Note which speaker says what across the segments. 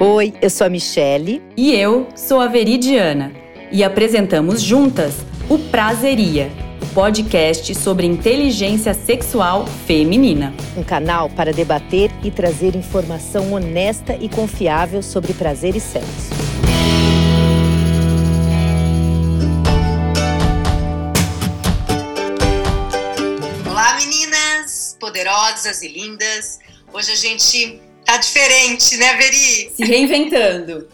Speaker 1: Oi, eu sou a Michele.
Speaker 2: E eu sou a Veridiana. E apresentamos juntas o Prazeria, podcast sobre inteligência sexual feminina.
Speaker 1: Um canal para debater e trazer informação honesta e confiável sobre prazer e sexo.
Speaker 3: Olá, meninas poderosas e lindas. Hoje a gente tá diferente, né, Veri?
Speaker 2: Se reinventando.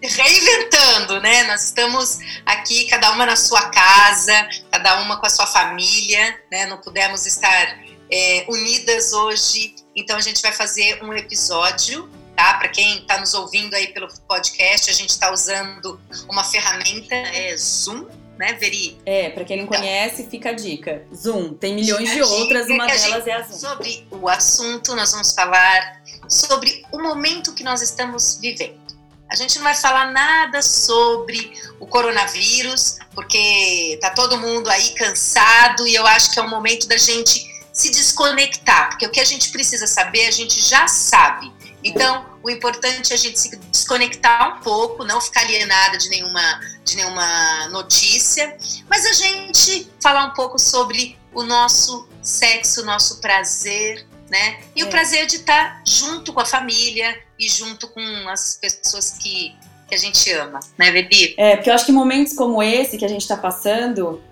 Speaker 3: reinventando, né? Nós estamos aqui, cada uma na sua casa, cada uma com a sua família, né? Não pudemos estar é, unidas hoje, então a gente vai fazer um episódio, tá? Para quem está nos ouvindo aí pelo podcast, a gente está usando uma ferramenta, é Zoom, né, Veri?
Speaker 2: É, para quem não então, conhece, fica a dica. Zoom, tem milhões de outras, uma delas é a Zoom.
Speaker 3: Sobre o assunto, nós vamos falar sobre o momento que nós estamos vivendo. A gente não vai falar nada sobre o coronavírus, porque tá todo mundo aí cansado e eu acho que é o momento da gente se desconectar, porque o que a gente precisa saber, a gente já sabe. Então, o importante é a gente se desconectar um pouco, não ficar alienada de nenhuma, de nenhuma notícia, mas a gente falar um pouco sobre o nosso sexo, o nosso prazer, né? E é. o prazer de estar junto com a família e junto com as pessoas que, que a gente ama, né, Bebi?
Speaker 2: É, porque eu acho que momentos como esse que a gente está passando,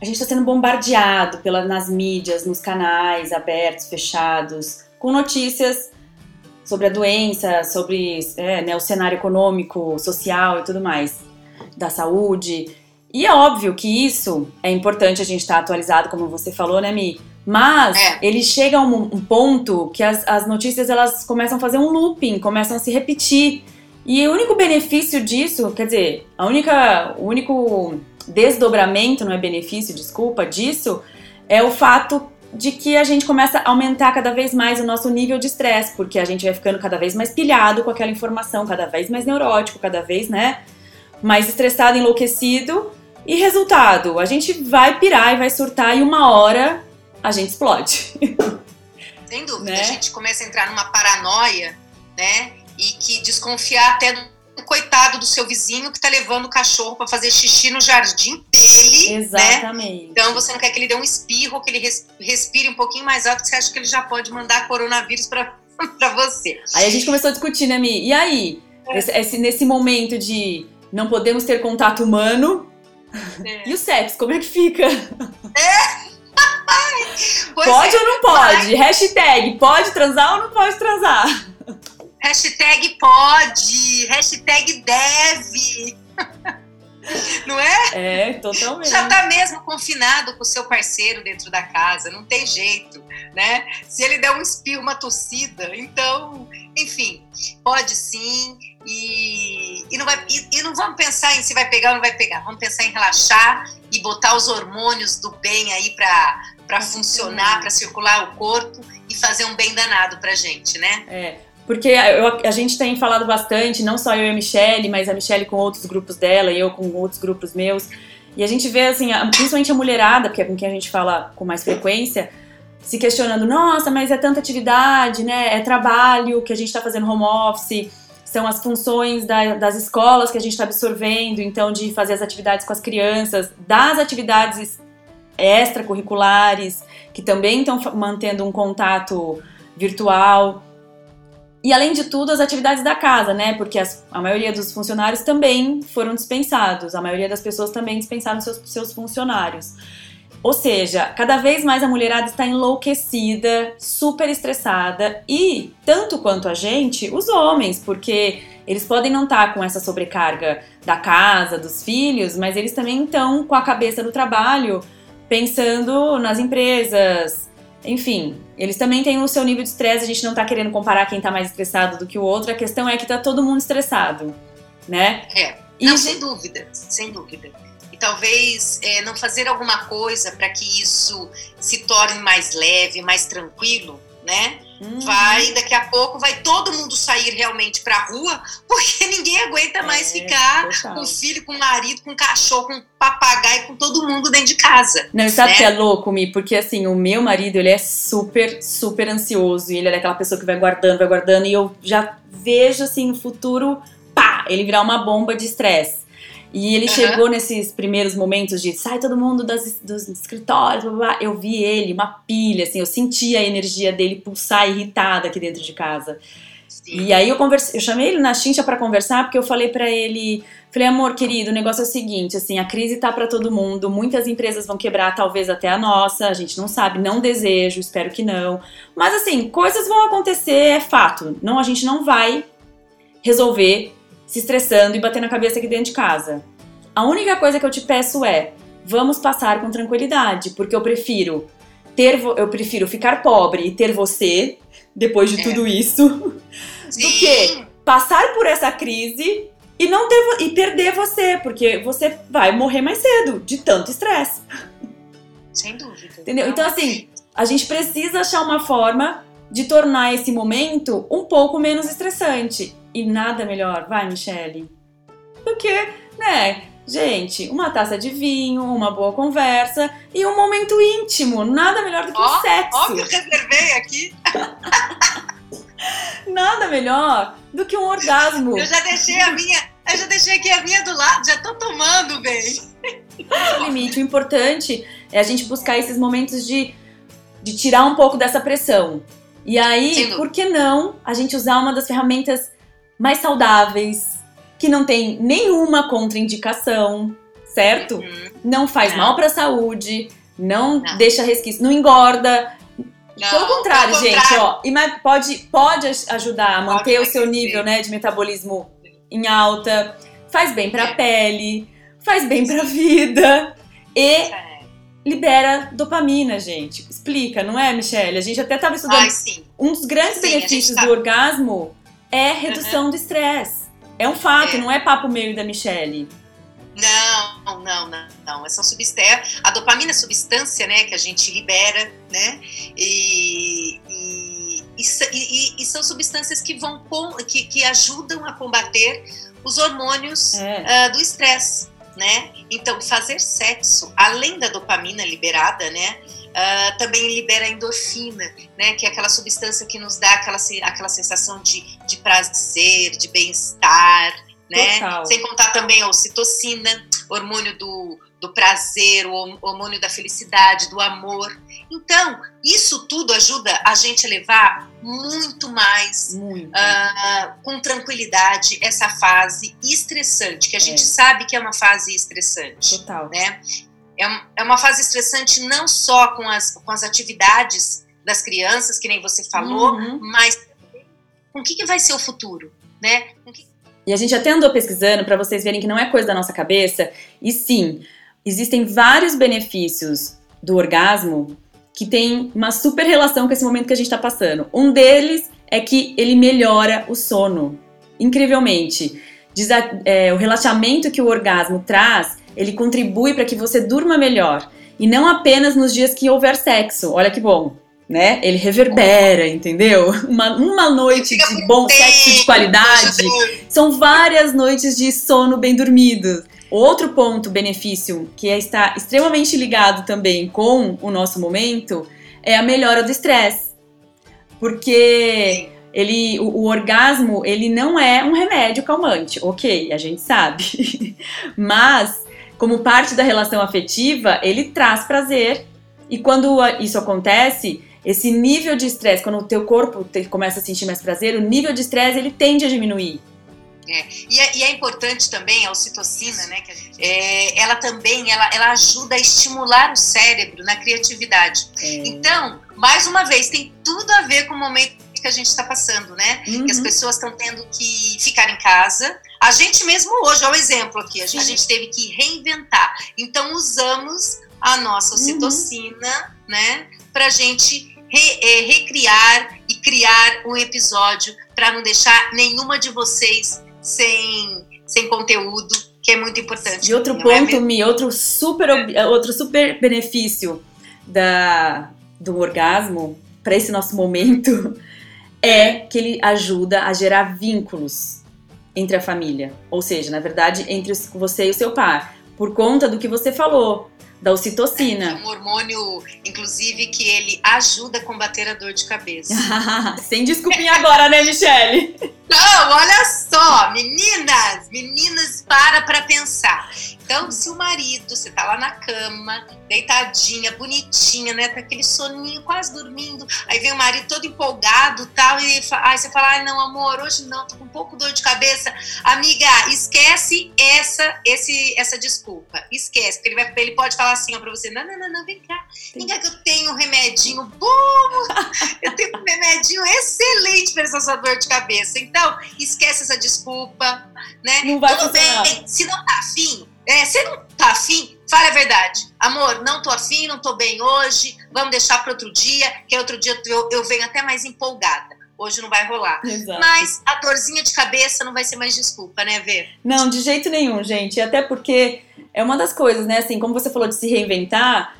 Speaker 2: a gente está sendo bombardeado pela, nas mídias, nos canais abertos, fechados, com notícias sobre a doença, sobre é, né, o cenário econômico, social e tudo mais, da saúde. E é óbvio que isso é importante a gente estar tá atualizado, como você falou, né, Mi? Mas é. ele chega a um, um, ponto que as, as notícias elas começam a fazer um looping, começam a se repetir. E o único benefício disso, quer dizer, a única, o único desdobramento, não é benefício, desculpa, disso, é o fato de que a gente começa a aumentar cada vez mais o nosso nível de estresse, porque a gente vai ficando cada vez mais pilhado com aquela informação, cada vez mais neurótico, cada vez, né, mais estressado, enlouquecido. E resultado, a gente vai pirar e vai surtar e uma hora a gente explode.
Speaker 3: Sem dúvida, né? a gente começa a entrar numa paranoia, né? E que desconfiar até coitado do seu vizinho que está levando o cachorro para fazer xixi no jardim dele.
Speaker 2: Né? Exatamente.
Speaker 3: Né? Então você não quer que ele dê um espirro, que ele respire um pouquinho mais alto, você acha que ele já pode mandar coronavírus para você.
Speaker 2: Aí a gente começou a discutir, né, Mi? E aí? É. Esse, esse, nesse momento de não podemos ter contato humano. É. E o sexo, como é que fica?
Speaker 3: É!
Speaker 2: pode é, ou não pode? Hashtag pode transar ou não pode transar?
Speaker 3: Hashtag pode, hashtag deve. Não é?
Speaker 2: É, totalmente.
Speaker 3: Já tá mesmo confinado com o seu parceiro dentro da casa, não tem jeito, né? Se ele der um espirro, uma tossida, então, enfim, pode sim. E, e, não vai, e, e não vamos pensar em se vai pegar ou não vai pegar, vamos pensar em relaxar e botar os hormônios do bem aí para funcionar, para circular o corpo e fazer um bem danado pra gente, né?
Speaker 2: É. Porque eu, a gente tem falado bastante, não só eu e a Michelle, mas a Michelle com outros grupos dela eu com outros grupos meus. E a gente vê, assim, principalmente a mulherada, porque é com quem a gente fala com mais frequência, se questionando: nossa, mas é tanta atividade, né? É trabalho que a gente está fazendo home office, são as funções da, das escolas que a gente está absorvendo, então, de fazer as atividades com as crianças, das atividades extracurriculares, que também estão mantendo um contato virtual. E além de tudo, as atividades da casa, né? Porque as, a maioria dos funcionários também foram dispensados, a maioria das pessoas também dispensaram seus, seus funcionários. Ou seja, cada vez mais a mulherada está enlouquecida, super estressada e, tanto quanto a gente, os homens, porque eles podem não estar com essa sobrecarga da casa, dos filhos, mas eles também estão com a cabeça no trabalho, pensando nas empresas, enfim, eles também têm o seu nível de estresse, a gente não está querendo comparar quem está mais estressado do que o outro, a questão é que está todo mundo estressado, né?
Speaker 3: É, não, e... sem dúvida, sem dúvida talvez é, não fazer alguma coisa para que isso se torne mais leve, mais tranquilo, né? Uhum. Vai, daqui a pouco, vai todo mundo sair realmente pra rua, porque ninguém aguenta mais é, ficar total. com filho, com marido, com cachorro, com papagaio, com todo mundo dentro de casa.
Speaker 2: Não, sabe né? que é louco, Mi? Porque assim, o meu marido, ele é super, super ansioso, e ele é aquela pessoa que vai guardando, vai guardando, e eu já vejo assim, no futuro, pá, ele virar uma bomba de estresse. E ele uhum. chegou nesses primeiros momentos de sai todo mundo das, dos escritórios, blá, blá, eu vi ele, uma pilha, assim, eu senti a energia dele pulsar irritada aqui dentro de casa. Sim. E aí eu conversei, eu chamei ele na chincha para conversar porque eu falei para ele, falei amor querido, o negócio é o seguinte, assim, a crise tá para todo mundo, muitas empresas vão quebrar, talvez até a nossa, a gente não sabe, não desejo, espero que não. Mas assim, coisas vão acontecer, é fato. Não, a gente não vai resolver se estressando e batendo a cabeça aqui dentro de casa. A única coisa que eu te peço é: vamos passar com tranquilidade, porque eu prefiro ter eu prefiro ficar pobre e ter você depois de é. tudo isso Sim. do que passar por essa crise e não ter e perder você, porque você vai morrer mais cedo de tanto estresse.
Speaker 3: Sem dúvida.
Speaker 2: Entendeu? Então assim, a gente precisa achar uma forma de tornar esse momento um pouco menos estressante. E nada melhor, vai, Michele, do que, né, gente, uma taça de vinho, uma boa conversa e um momento íntimo. Nada melhor do que o oh, sexo.
Speaker 3: Ó, que eu reservei aqui.
Speaker 2: nada melhor do que um orgasmo.
Speaker 3: Eu já deixei a minha, eu já deixei aqui a minha do lado, já tô tomando, bem.
Speaker 2: o limite. O importante é a gente buscar esses momentos de, de tirar um pouco dessa pressão. E aí, por que não a gente usar uma das ferramentas mais saudáveis, que não tem nenhuma contraindicação, certo? Uhum. Não faz não. mal para a saúde, não, não, deixa resquício, não engorda. Não, pelo contrário, gente, contrário. ó, pode, pode ajudar a manter pode o seu nível né, de metabolismo em alta, faz bem para a é. pele, faz bem para a vida e é. Libera dopamina, gente. Explica, não é, Michelle? A gente até estava estudando. Ai, um dos grandes sim, benefícios tá... do orgasmo é redução uhum. do estresse. É um fato, é. não é papo meio da Michelle.
Speaker 3: Não, não, não, não. Essa substância, a dopamina é substância, né, que a gente libera, né, e, e, e, e são substâncias que vão que, que ajudam a combater os hormônios é. uh, do estresse, né? Então, fazer sexo, além da dopamina liberada, né, Uh, também libera endorfina, né, que é aquela substância que nos dá aquela, aquela sensação de, de prazer, de bem-estar, né? Total. Sem contar também a ocitocina, hormônio do, do prazer, o hormônio da felicidade, do amor. Então, isso tudo ajuda a gente a levar muito mais muito. Uh, com tranquilidade essa fase estressante, que a gente é. sabe que é uma fase estressante. Total. Né? É, é uma fase estressante não só com as, com as atividades das crianças, que nem você falou, uhum. mas com o que, que vai ser o futuro, né? Que...
Speaker 2: E a gente até andou pesquisando para vocês verem que não é coisa da nossa cabeça, e sim, existem vários benefícios do orgasmo que tem uma super relação com esse momento que a gente está passando. Um deles é que ele melhora o sono, incrivelmente. Diz a, é, o relaxamento que o orgasmo traz ele contribui para que você durma melhor. E não apenas nos dias que houver sexo. Olha que bom. Né? Ele reverbera, entendeu? Uma, uma noite de bom sexo de qualidade são várias noites de sono bem dormido. Outro ponto, benefício, que é, está extremamente ligado também com o nosso momento, é a melhora do estresse. Porque ele, o, o, orgasmo, ele não é um remédio calmante, ok, a gente sabe. Mas como parte da relação afetiva, ele traz prazer. E quando isso acontece, esse nível de estresse, quando o teu corpo te, começa a sentir mais prazer, o nível de estresse ele tende a diminuir.
Speaker 3: É. E, é, e, é, importante também a ocitocina, né? Que gente, é, ela também ela, ela ajuda a estimular o cérebro na criatividade. É. Então, mais uma vez, tem tudo a ver com o momento que a gente está passando, né? Uhum. Que as pessoas estão tendo que ficar em casa, a gente mesmo hoje, é um exemplo aqui, a gente, a gente teve que reinventar. Então usamos a nossa ocitocina, uhum. né, pra gente re, é, recriar e criar um episódio para não deixar nenhuma de vocês sem, sem conteúdo, que é muito importante.
Speaker 2: E outro é ponto, é Mi, outro super, outro super benefício da, do orgasmo para esse nosso momento é que ele ajuda a gerar vínculos entre a família. Ou seja, na verdade, entre você e o seu par. Por conta do que você falou, da ocitocina.
Speaker 3: É um hormônio, inclusive, que ele ajuda a combater a dor de cabeça.
Speaker 2: Sem desculpinha agora, né, Michele?
Speaker 3: Não, olha só, meninas, meninas, para pra pensar. Então, se o marido, você tá lá na cama, deitadinha, bonitinha, né? Tá aquele soninho, quase dormindo. Aí vem o marido todo empolgado tal, e aí você fala: ai, não, amor, hoje não, tô com um pouco dor de cabeça. Amiga, esquece essa, esse, essa desculpa. Esquece, porque ele, vai, ele pode falar assim ó, pra você: não, não, não, não, vem cá. Vem cá que eu tenho um remedinho bom, eu tenho um remedinho excelente para essa sua dor de cabeça. Então, esquece essa desculpa, né?
Speaker 2: Não vai
Speaker 3: Tudo bem, se não tá afim, é, você não tá afim, fale a verdade. Amor, não tô afim, não tô bem hoje, vamos deixar para outro dia, que outro dia eu, eu venho até mais empolgada. Hoje não vai rolar.
Speaker 2: Exato.
Speaker 3: Mas a dorzinha de cabeça não vai ser mais desculpa, né, Vê?
Speaker 2: Não, de jeito nenhum, gente. E Até porque é uma das coisas, né? Assim, como você falou de se reinventar,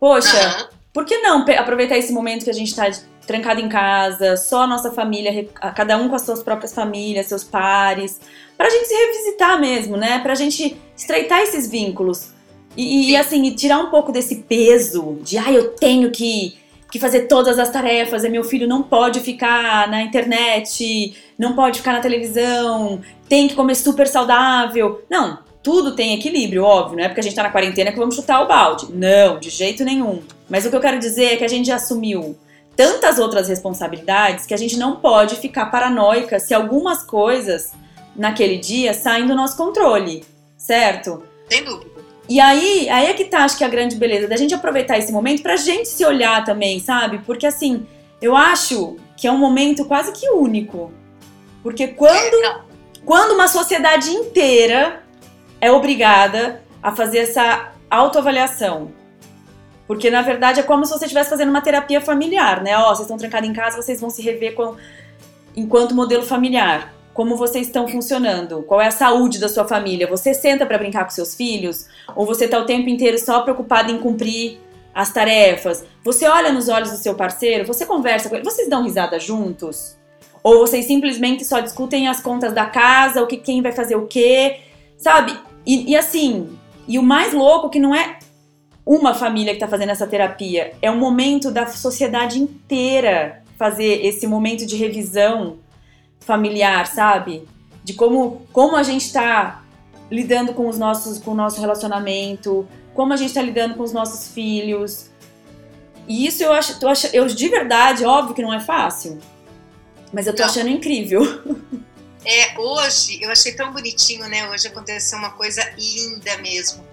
Speaker 2: poxa,
Speaker 3: Aham.
Speaker 2: por que não aproveitar esse momento que a gente tá trancado em casa, só a nossa família, a- cada um com as suas próprias famílias, seus pares, pra gente se revisitar mesmo, né? Pra gente estreitar esses vínculos. E, e,
Speaker 3: Sim.
Speaker 2: assim, e tirar um pouco desse peso de, ah, eu tenho que, que fazer todas as tarefas, e meu filho não pode ficar na internet, não pode ficar na televisão, tem que comer super saudável. Não, tudo tem equilíbrio, óbvio, não é porque a gente tá na quarentena que vamos chutar o balde. Não, de jeito nenhum. Mas o que eu quero dizer é que a gente já assumiu tantas outras responsabilidades que a gente não pode ficar paranoica se algumas coisas naquele dia saem do nosso controle, certo?
Speaker 3: Sem dúvida.
Speaker 2: E aí, aí é que tá, acho que a grande beleza da gente aproveitar esse momento pra gente se olhar também, sabe? Porque assim, eu acho que é um momento quase que único. Porque quando,
Speaker 3: Não,
Speaker 2: quando uma sociedade inteira é obrigada a fazer essa autoavaliação. Porque na verdade é como se você estivesse fazendo uma terapia familiar, né? Ó, vocês estão trancados em casa, vocês vão se rever com, enquanto modelo familiar. Como vocês estão funcionando? Qual é a saúde da sua família? Você senta pra brincar com seus filhos? Ou você tá o tempo inteiro só preocupado em cumprir as tarefas? Você olha nos olhos do seu parceiro? Você conversa com ele? Vocês dão risada juntos? Ou vocês simplesmente só discutem as contas da casa, o que quem vai fazer o quê? Sabe? E, e assim, e o mais louco que não é uma família que tá fazendo essa terapia, é um momento da sociedade inteira fazer esse momento de revisão familiar, sabe? De como, como a gente tá lidando com os nossos com o nosso relacionamento, como a gente tá lidando com os nossos filhos. E isso eu acho, ach- eu de verdade, óbvio que não é fácil. Mas eu tô
Speaker 3: Não.
Speaker 2: achando incrível.
Speaker 3: É, hoje, eu achei tão bonitinho, né? Hoje aconteceu uma coisa linda mesmo.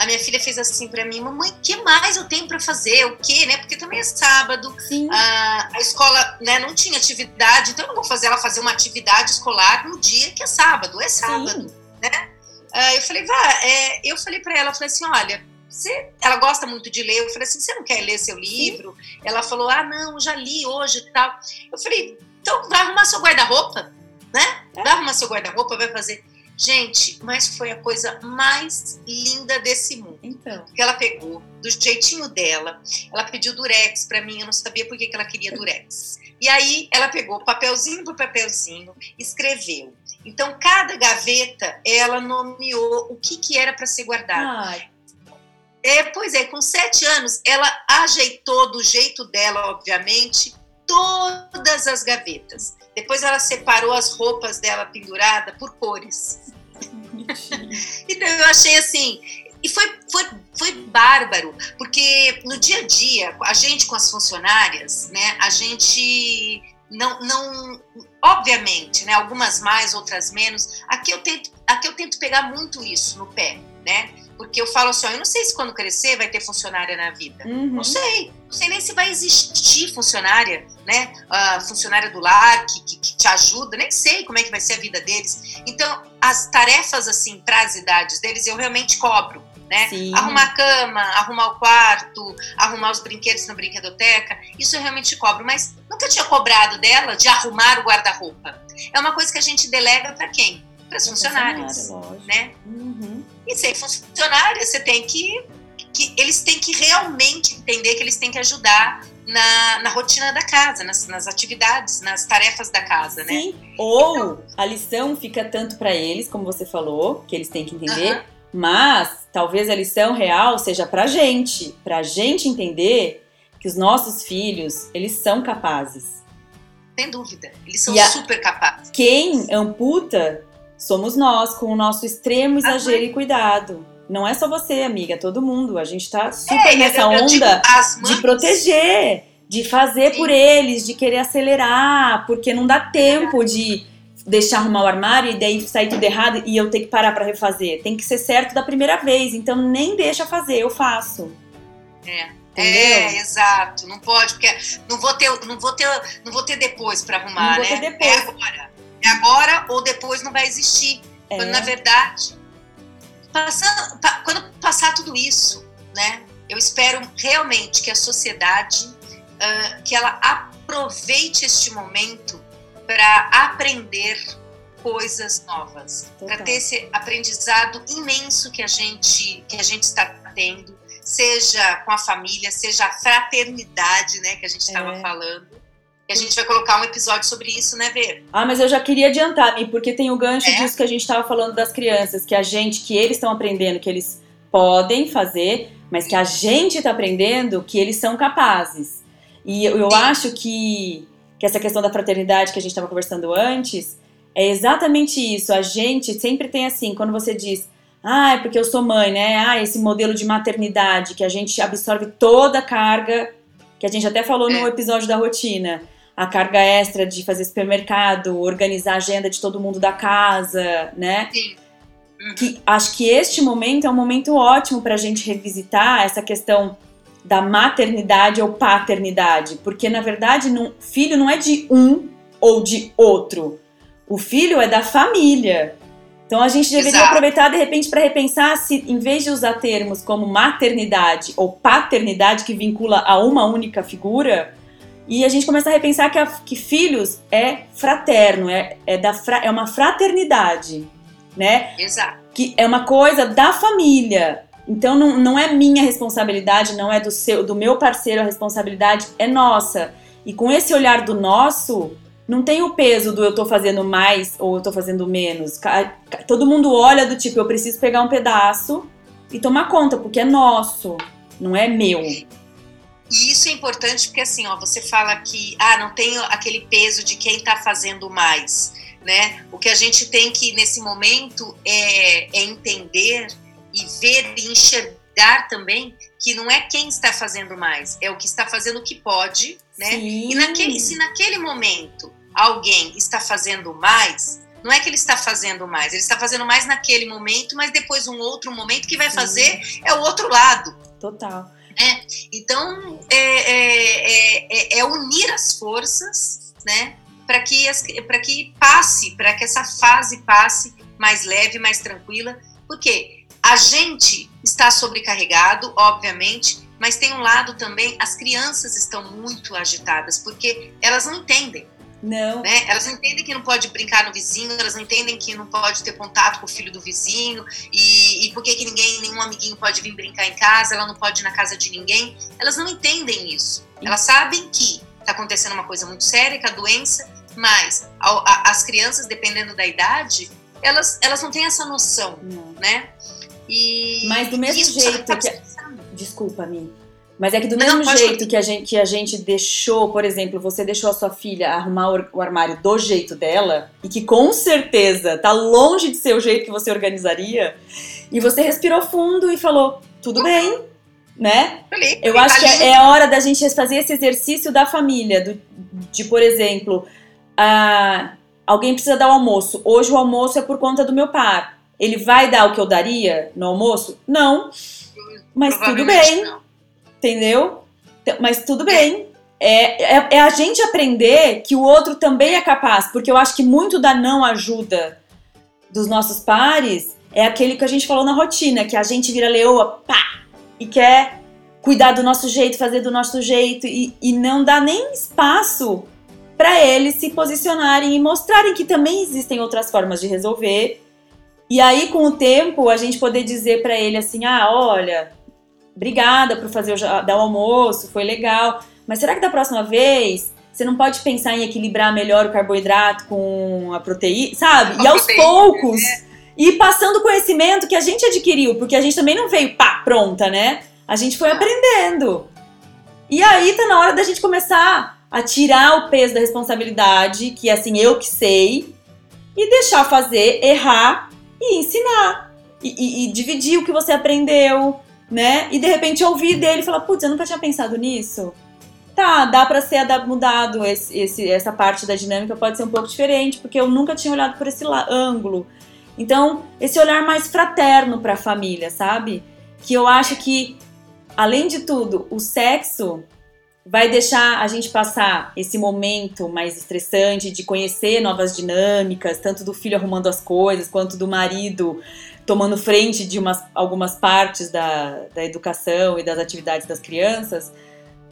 Speaker 3: A minha filha fez assim pra mim, mamãe, o que mais eu tenho pra fazer? O quê, né? Porque também é sábado,
Speaker 2: Sim.
Speaker 3: a, a escola né, não tinha atividade, então eu não vou fazer ela fazer uma atividade escolar no dia que é sábado, é sábado. Ah, eu falei, vá, é, eu falei pra ela, falei assim, olha, você, ela gosta muito de ler, eu falei assim, você não quer ler seu livro? Ela falou, ah, não, já li hoje e tal. Eu falei, então vai arrumar seu guarda-roupa, né?
Speaker 2: É.
Speaker 3: Vai arrumar seu guarda-roupa, vai fazer. Gente, mas foi a coisa mais linda desse mundo
Speaker 2: Então.
Speaker 3: que ela pegou do jeitinho dela. Ela pediu durex pra mim, eu não sabia por que, que ela queria durex. E aí ela pegou papelzinho por papelzinho, escreveu. Então cada gaveta ela nomeou o que, que era para ser guardado.
Speaker 2: Ai,
Speaker 3: É, pois é, com sete anos ela ajeitou do jeito dela, obviamente, todas as gavetas. Depois ela separou as roupas dela pendurada por cores. Então eu achei assim. E foi, foi, foi bárbaro, porque no dia a dia, a gente com as funcionárias, né, a gente não, não obviamente, né, algumas mais, outras menos, aqui eu tento, aqui eu tento pegar muito isso no pé, né? Porque eu falo assim, ó, eu não sei se quando crescer vai ter funcionária na vida.
Speaker 2: Uhum.
Speaker 3: Não sei, não sei nem se vai existir funcionária, né? A funcionária do lar que, que, que te ajuda, nem sei como é que vai ser a vida deles. Então, as tarefas, assim, para as idades deles, eu realmente cobro, né?
Speaker 2: Sim.
Speaker 3: Arrumar a cama, arrumar o quarto, arrumar os brinquedos na brinquedoteca, isso eu realmente cobro, mas nunca tinha cobrado dela de arrumar o guarda-roupa. É uma coisa que a gente delega para quem? Para as funcionárias, né?
Speaker 2: Uhum.
Speaker 3: E sem funcionária, você tem que, que. Eles têm que realmente entender que eles têm que ajudar na, na rotina da casa, nas, nas, atividades, nas tarefas da casa, né?
Speaker 2: Sim. Ou então, a lição fica tanto para eles, como você falou, que eles têm que entender, uh -huh. mas talvez a lição real seja pra gente, pra gente entender que os nossos filhos, eles são capazes.
Speaker 3: Sem dúvida, eles são a, super capazes.
Speaker 2: Quem amputa somos nós, com o nosso extremo exagero e cuidado. Não é só você, amiga, é todo mundo. A gente tá super é, nessa eu, eu onda de proteger, de fazer Sim. por eles, de querer acelerar, porque não dá tempo de deixar arrumar o armário e daí sair tudo errado e eu ter que parar para refazer. Tem que ser certo da primeira vez, então nem deixa fazer, eu faço.
Speaker 3: É. Entendeu? É, exato. Não pode, porque não vou ter, não vou ter, não vou ter depois para arrumar,
Speaker 2: não
Speaker 3: né?
Speaker 2: Vou ter depois.
Speaker 3: É agora. É agora ou depois não vai existir. É. Quando na verdade Passando, quando passar tudo isso, né, eu espero realmente que a sociedade, uh, que ela aproveite este momento para aprender coisas novas, para ter esse aprendizado imenso que a gente que a gente está tendo, seja com a família, seja a fraternidade, né, que a gente estava é. falando a gente vai colocar um episódio sobre isso, né, Ver?
Speaker 2: Ah, mas eu já queria adiantar, porque tem o gancho é? disso que a gente estava falando das crianças, que a gente, que eles estão aprendendo, que eles podem fazer, mas que a gente está aprendendo que eles são capazes. E eu, eu acho que, que essa questão da fraternidade que a gente estava conversando antes é exatamente isso. A gente sempre tem assim, quando você diz, ah, é porque eu sou mãe, né? Ah, esse modelo de maternidade que a gente absorve toda a carga, que a gente até falou é. no episódio da rotina a carga extra de fazer supermercado, organizar a agenda de todo mundo da casa, né?
Speaker 3: Sim.
Speaker 2: Uhum. Que, acho que este momento é um momento ótimo para a gente revisitar essa questão da maternidade ou paternidade, porque na verdade não, filho não é de um ou de outro, o filho é da família. Então a gente deveria Exato. aproveitar de repente para repensar se, em vez de usar termos como maternidade ou paternidade que vincula a uma única figura, e a gente começa a repensar que, a, que filhos é fraterno, é, é, da fra, é uma fraternidade, né?
Speaker 3: Exato.
Speaker 2: Que é uma coisa da família. Então não, não é minha responsabilidade, não é do seu, do meu parceiro, a responsabilidade é nossa. E com esse olhar do nosso, não tem o peso do eu tô fazendo mais ou eu tô fazendo menos. Todo mundo olha do tipo, eu preciso pegar um pedaço e tomar conta, porque é nosso, não é meu.
Speaker 3: E isso é importante porque assim, ó, você fala que ah, não tem aquele peso de quem está fazendo mais, né? O que a gente tem que nesse momento é, é entender e ver e enxergar também que não é quem está fazendo mais, é o que está fazendo o que pode, né?
Speaker 2: Sim.
Speaker 3: E naquele, se naquele momento alguém está fazendo mais, não é que ele está fazendo mais, ele está fazendo mais naquele momento, mas depois um outro momento que vai Sim. fazer é o outro lado.
Speaker 2: Total.
Speaker 3: Né? Então, é, é, é, é, unir as forças né? para que, que passe, para que essa fase passe mais leve, mais tranquila, porque a gente está sobrecarregado, obviamente, mas tem um lado também, as crianças estão muito agitadas, porque elas não entendem.
Speaker 2: Não.
Speaker 3: Né? Elas não entendem que não pode brincar no vizinho, elas não entendem que não pode ter contato com o filho do vizinho, e, e por que, que ninguém, nenhum amiguinho pode vir brincar em casa, ela não pode ir na casa de ninguém. Elas não entendem isso. Elas sabem que está acontecendo uma coisa muito séria, que a doença, mas a, a, as crianças, dependendo da idade, elas, elas não têm essa noção,
Speaker 2: não.
Speaker 3: né? E,
Speaker 2: mas do mesmo jeito que... Desculpa, Mi. Mas é que do mesmo jeito que a, gente, que a gente deixou, por exemplo, você deixou a sua filha arrumar o armário do jeito dela, e que com certeza tá longe de ser o jeito que você organizaria, e você respirou fundo e falou: tudo bem, né? Eu acho que é, é hora da gente fazer esse exercício da família, do, de, por exemplo, alguém precisa dar o almoço. Hoje o almoço é por conta do meu par. Ele vai dar o que eu daria no almoço? Não. Mas tudo bem. Não entendeu? Então, mas tudo bem. É, é, é, a gente aprender que o outro também é capaz, porque eu acho que muito da não ajuda dos nossos pares é aquele que a gente falou na rotina, que a gente vira leoa, pá, e quer cuidar do nosso jeito, fazer do nosso jeito, e, e não dá nem espaço para eles se posicionarem e mostrarem que também existem outras formas de resolver. E aí, com o tempo, a gente poder dizer para ele assim: ah, olha, obrigada por fazer o, dar o almoço, foi legal. mas será que da próxima vez você não pode pensar em equilibrar melhor o carboidrato com a proteína, sabe? e aos poucos né? ir passando conhecimento que a gente adquiriu, porque a gente também não veio pá, pronta, né? A gente foi aprendendo. E aí tá na hora da gente começar a tirar o peso da responsabilidade, que é assim, eu que sei, e deixar fazer, errar e ensinar. E, e, e, dividir o que você aprendeu, né? E de repente ouvir dele e falar, putz, eu nunca tinha pensado nisso. Tá, dá pra ser mudado esse, esse, essa parte da dinâmica pode ser um pouco diferente, porque eu nunca tinha olhado por esse ângulo. Então, esse olhar mais fraterno para a família, sabe? Que eu acho que, além de tudo, o sexo vai deixar a gente passar esse momento mais estressante de conhecer novas dinâmicas, tanto do filho arrumando as coisas, quanto do marido tomando frente de umas, algumas partes da, da educação e das atividades das crianças.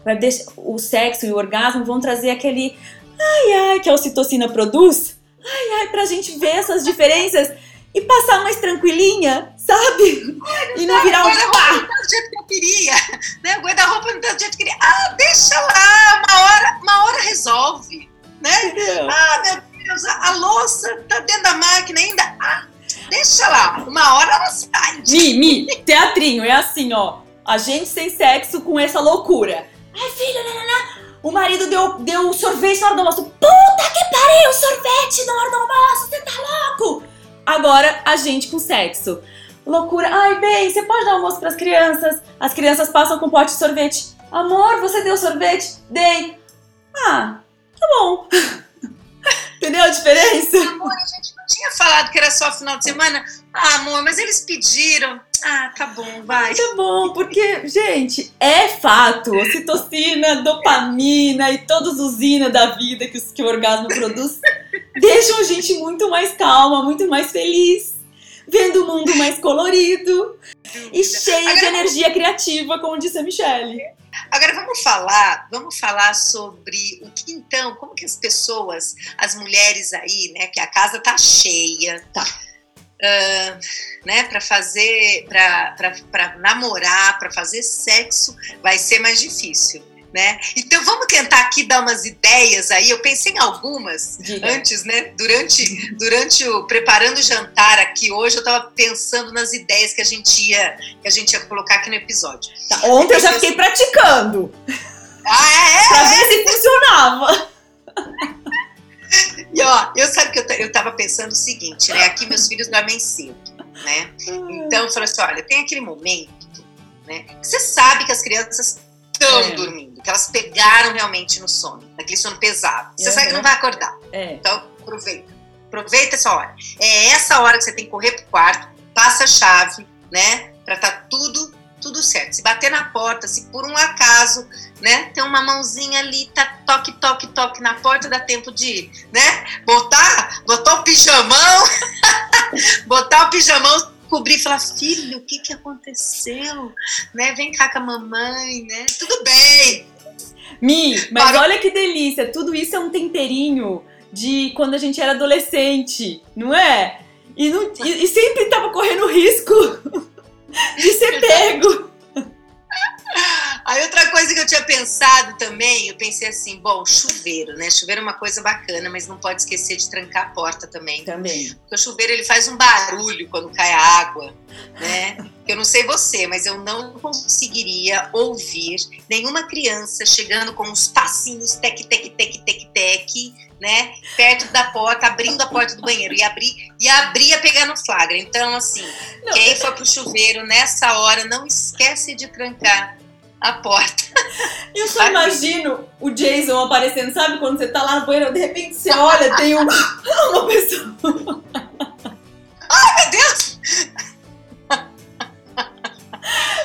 Speaker 2: Vai deixar, o sexo e o orgasmo vão trazer aquele ai ai que a ocitocina produz, ai ai pra gente ver essas diferenças e passar mais tranquilinha, sabe? e não virar um pá.
Speaker 3: Não tá do jeito que eu queria, né? O guarda-roupa não tá do jeito que eu queria. Ah, deixa lá, uma hora, uma hora resolve, né? Entendeu? Ah, meu Deus, a, a louça tá dentro da máquina ainda. Ah, deixa lá, uma hora ela sai.
Speaker 2: Mi, Mi, teatrinho, é assim, ó. A gente sem sexo com essa loucura. Ai, filho, nanana. O marido deu, deu sorvete na hora do almoço. Puta que pariu, sorvete na hora do almoço, você tá louco? Agora a gente com sexo. Loucura. Ai, bem, você pode dar almoço pras crianças? As crianças passam com pote de sorvete. Amor, você deu sorvete? Dei. Ah, tá bom. Entendeu a diferença?
Speaker 3: Amor, a gente não tinha falado que era só final de semana. Ah, amor, mas eles pediram. Ah, tá bom, vai.
Speaker 2: Tá bom, porque, gente, é fato. Ocitocina, dopamina e todos os usina da vida que, que o orgasmo produz deixam a gente muito mais calma, muito mais feliz, vendo o mundo mais colorido e cheio Agora, de energia criativa, como disse a Michelle.
Speaker 3: Agora vamos falar, vamos falar sobre o que então, como que as pessoas, as mulheres aí, né, que a casa tá cheia,
Speaker 2: tá.
Speaker 3: Uh, né, para fazer, para namorar, para fazer sexo, vai ser mais difícil né? Então vamos tentar aqui dar umas ideias aí. Eu pensei em algumas Diga. antes, né? Durante, durante o preparando o jantar aqui hoje, eu estava pensando nas ideias que a gente ia que a gente ia colocar aqui no episódio.
Speaker 2: Tá, ontem eu já fiquei praticando.
Speaker 3: Ah, é? é
Speaker 2: pra ver se funcionava.
Speaker 3: E ó, eu sabe que eu, eu tava pensando o seguinte, né? Aqui meus filhos dormem cedo, né? Então eu falei assim: olha, tem aquele momento, né? Que você sabe que as crianças estão é. dormindo, que elas pegaram realmente no sono, naquele sono pesado. Você uhum. sabe que não vai acordar.
Speaker 2: É.
Speaker 3: Então, aproveita. Aproveita essa hora. É essa hora que você tem que correr pro quarto, passa a chave, né? Pra tá tudo, tudo certo. Se bater na porta, se por um acaso, né? Tem uma mãozinha ali, tá toque, toque, toque na porta, dá tempo de, né? Botar, botar o pijamão, botar o pijamão cobrir e falar, filho, o que que aconteceu? Né? Vem cá com a mamãe, né? Tudo bem.
Speaker 2: Mi, mas olha que delícia, tudo isso é um temperinho de quando a gente era adolescente, não é? E, não, e, e sempre tava correndo risco de ser pego.
Speaker 3: Aí outra coisa que eu tinha pensado também, eu pensei assim, bom, chuveiro, né? Chuveiro é uma coisa bacana, mas não pode esquecer de trancar a porta também.
Speaker 2: Também.
Speaker 3: Porque o chuveiro ele faz um barulho quando cai a água, né? Eu não sei você, mas eu não conseguiria ouvir nenhuma criança chegando com uns passinhos tec tec tec tec tec, né? Perto da porta, abrindo a porta do banheiro e abrir e abrir a pegar no flagra. Então assim, não. quem for pro chuveiro nessa hora não esquece de trancar a porta.
Speaker 2: Eu só imagino o Jason aparecendo, sabe? Quando você tá lá no banheiro, de repente você olha, tem uma, uma pessoa.
Speaker 3: Ai, meu Deus!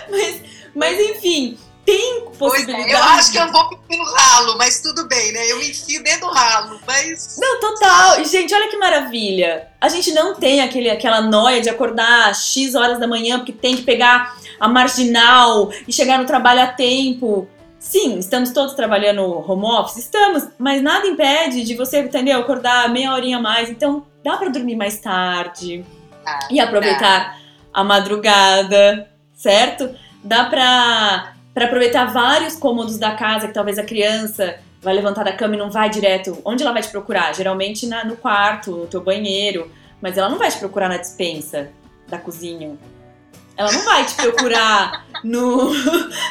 Speaker 2: Mas, mas enfim, tem possibilidade. É,
Speaker 3: eu acho que eu vou no ralo, mas tudo bem, né? Eu me enfio dentro do ralo, mas.
Speaker 2: Não, total. E, gente, olha que maravilha. A gente não tem aquele, aquela noia de acordar X horas da manhã porque tem que pegar a marginal e chegar no trabalho a tempo. Sim, estamos todos trabalhando home office? Estamos, mas nada impede de você, entendeu? Acordar meia horinha a mais. Então, dá para dormir mais tarde ah, e aproveitar dá. a madrugada, certo? Dá pra para aproveitar vários cômodos da casa que talvez a criança vai levantar da cama e não vai direto. Onde ela vai te procurar? Geralmente na, no quarto, no teu banheiro, mas ela não vai te procurar na dispensa da cozinha. Ela não vai te procurar no,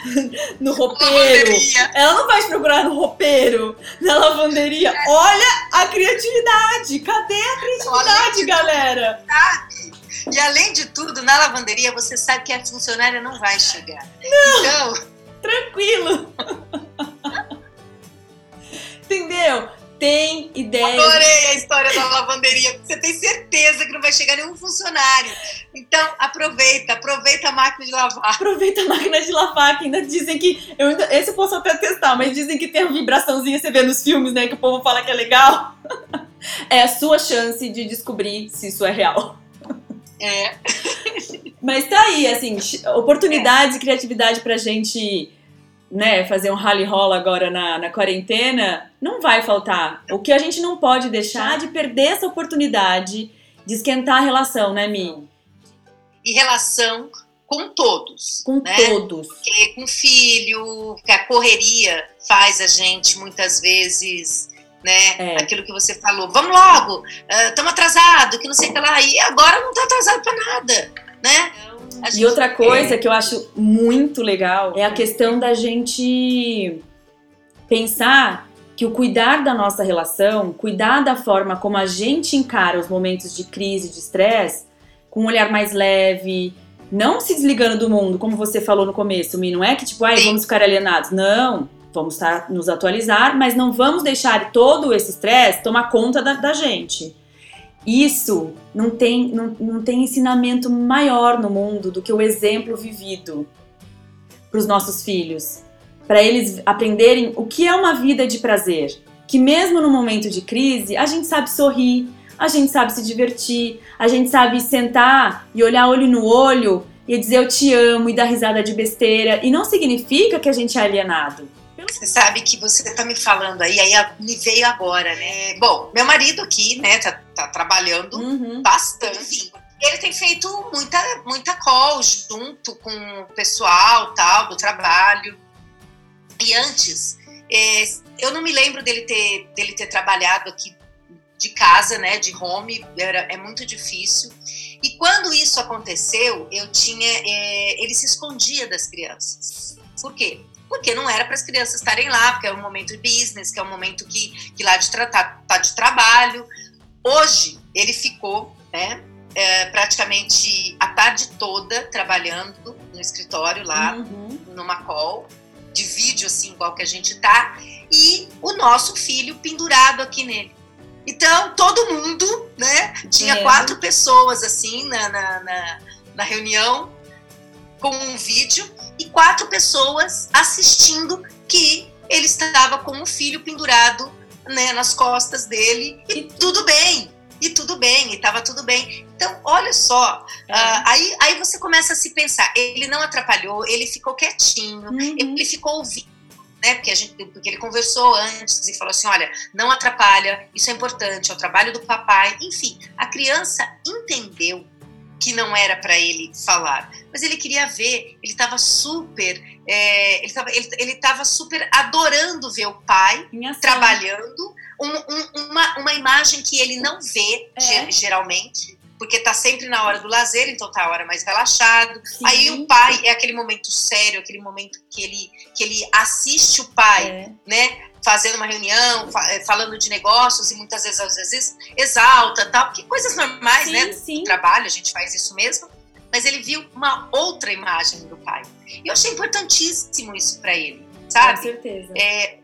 Speaker 2: no roupeiro. Ela não vai te procurar no roupeiro, na lavanderia. Olha a criatividade! Cadê a criatividade, galera?
Speaker 3: E além de tudo, na lavanderia você sabe que a funcionária não vai chegar. Não, então.
Speaker 2: Tranquilo! Entendeu? Tem ideia.
Speaker 3: Adorei a história da lavanderia. Você tem certeza que não vai chegar nenhum funcionário. Então, aproveita, aproveita a máquina de lavar.
Speaker 2: Aproveita a máquina de lavar, que ainda dizem que. Eu ainda, esse eu posso até testar, mas dizem que tem uma vibraçãozinha, você vê nos filmes, né? Que o povo fala que é legal. É a sua chance de descobrir se isso é real.
Speaker 3: É.
Speaker 2: Mas tá aí, assim, oportunidades é. e criatividade pra gente né, fazer um rally rola agora na, na quarentena, não vai faltar. O que a gente não pode deixar de perder essa oportunidade de esquentar a relação, né, Mi?
Speaker 3: E relação com todos.
Speaker 2: Com
Speaker 3: né?
Speaker 2: todos.
Speaker 3: Porque com filho, que a correria faz a gente muitas vezes. Né? É. Aquilo que você falou, vamos logo, estamos uh, atrasados, que não sei o que lá, e agora não está atrasado para nada, né?
Speaker 2: E outra coisa é. que eu acho muito legal é a questão da gente pensar que o cuidar da nossa relação, cuidar da forma como a gente encara os momentos de crise, de estresse, com um olhar mais leve, não se desligando do mundo, como você falou no começo, Mi, não é que tipo, ai, vamos ficar alienados. Não, vamos estar, nos atualizar, mas não vamos deixar todo esse estresse tomar conta da, da gente. Isso não tem, não, não tem ensinamento maior no mundo do que o exemplo vivido para os nossos filhos. Para eles aprenderem o que é uma vida de prazer. Que mesmo no momento de crise, a gente sabe sorrir, a gente sabe se divertir, a gente sabe sentar e olhar olho no olho e dizer eu te amo e dar risada de besteira. E não significa que a gente é alienado.
Speaker 3: Você sabe que você está me falando aí, aí me veio agora, né? Bom, meu marido aqui, né, tá, tá trabalhando uhum. bastante. Ele tem feito muita, muita call junto com o pessoal tal do trabalho. E antes, é, eu não me lembro dele ter, dele ter trabalhado aqui de casa, né, de home, era, é muito difícil. E quando isso aconteceu, eu tinha, é, ele se escondia das crianças. Por quê? Porque não era para as crianças estarem lá, porque é um momento de business, que é um momento que, que lá de tratar tá de trabalho. Hoje ele ficou, né, é, praticamente a tarde toda trabalhando no escritório lá, uhum. numa call de vídeo assim, igual que a gente tá, e o nosso filho pendurado aqui nele. Então, todo mundo, né? Tinha é. quatro pessoas assim na, na, na, na reunião com um vídeo e quatro pessoas assistindo que ele estava com o filho pendurado né, nas costas dele e tudo bem, e tudo bem, e estava tudo bem. Então, olha só, é. uh, aí, aí você começa a se pensar, ele não atrapalhou, ele ficou quietinho, uhum. ele ficou ouvindo, né, porque, a gente, porque ele conversou antes e falou assim, olha, não atrapalha, isso é importante, é o trabalho do papai, enfim, a criança entendeu que não era para ele falar, mas ele queria ver, ele estava super, é, ele estava ele, ele tava super adorando ver o pai trabalhando, um, um, uma, uma imagem que ele não vê é. geralmente, porque tá sempre na hora do lazer, então tá a hora mais relaxado. Sim. Aí o pai é aquele momento sério, aquele momento que ele, que ele assiste o pai, é. né? Fazendo uma reunião, eh, falando de negócios e muitas vezes, às vezes, exalta, tal, porque coisas normais,
Speaker 2: sim,
Speaker 3: né?
Speaker 2: Sim.
Speaker 3: Trabalho, a gente faz isso mesmo. Mas ele viu uma outra imagem do pai. E eu achei importantíssimo isso para ele, sabe?
Speaker 2: Com certeza.
Speaker 3: É,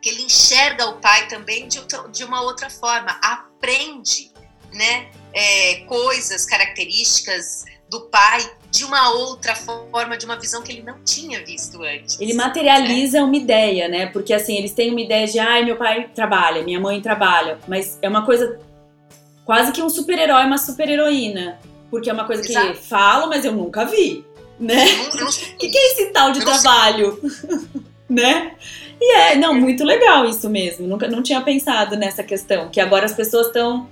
Speaker 3: que ele enxerga o pai também de, de uma outra forma, aprende, né? É, coisas, características do pai de uma outra forma, de uma visão que ele não tinha visto antes.
Speaker 2: Ele materializa né? uma ideia, né? Porque assim, eles têm uma ideia de, ai, meu pai trabalha, minha mãe trabalha, mas é uma coisa quase que um super-herói, uma super-heroína, porque é uma coisa Exato. que falo, mas eu nunca vi, né? O que, que é esse tal de trabalho? né? E é, não, muito legal isso mesmo. Nunca não tinha pensado nessa questão, que agora as pessoas estão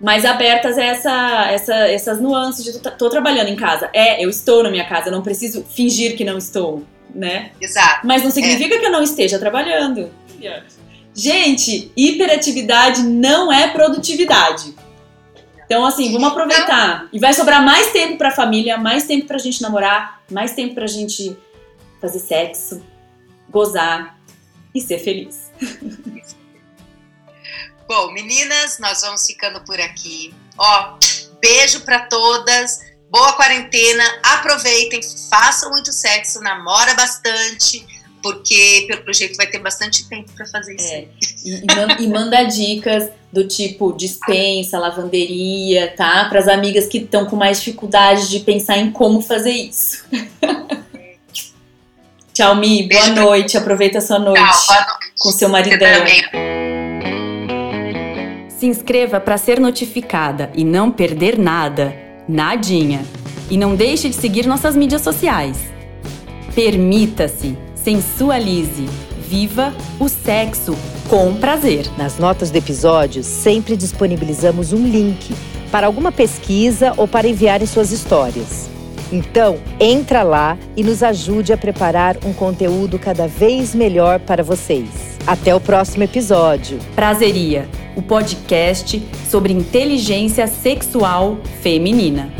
Speaker 2: mais abertas a essa, essa, essas nuances de tô trabalhando em casa. É, eu estou na minha casa, eu não preciso fingir que não estou. né?
Speaker 3: Exato.
Speaker 2: Mas não significa é. que eu não esteja trabalhando. Gente, hiperatividade não é produtividade. Então, assim, vamos aproveitar. E vai sobrar mais tempo pra família, mais tempo pra gente namorar, mais tempo pra gente fazer sexo, gozar e ser feliz.
Speaker 3: Bom, meninas, nós vamos ficando por aqui. Ó, beijo para todas. Boa quarentena. Aproveitem, façam muito sexo, namora bastante porque pelo jeito vai ter bastante tempo para fazer isso. É.
Speaker 2: E, e, manda dicas do tipo dispensa, lavanderia, tá? Para as amigas que estão com mais dificuldade de pensar em como fazer isso. Tchau, Mi. Boa Beijo noite. Pra... Aproveita a sua noite, Tchau, noite. com seu maridão. Se inscreva para ser notificada e não perder nada. Nadinha. E não deixe de seguir nossas mídias sociais. Permita-se sensualize, viva o sexo com prazer.
Speaker 1: Nas notas do episódio, sempre disponibilizamos um link para alguma pesquisa ou para enviar em suas histórias. Então, entra lá e nos ajude a preparar um conteúdo cada vez melhor para vocês. Até o próximo episódio.
Speaker 2: Prazeria, o podcast sobre inteligência sexual feminina.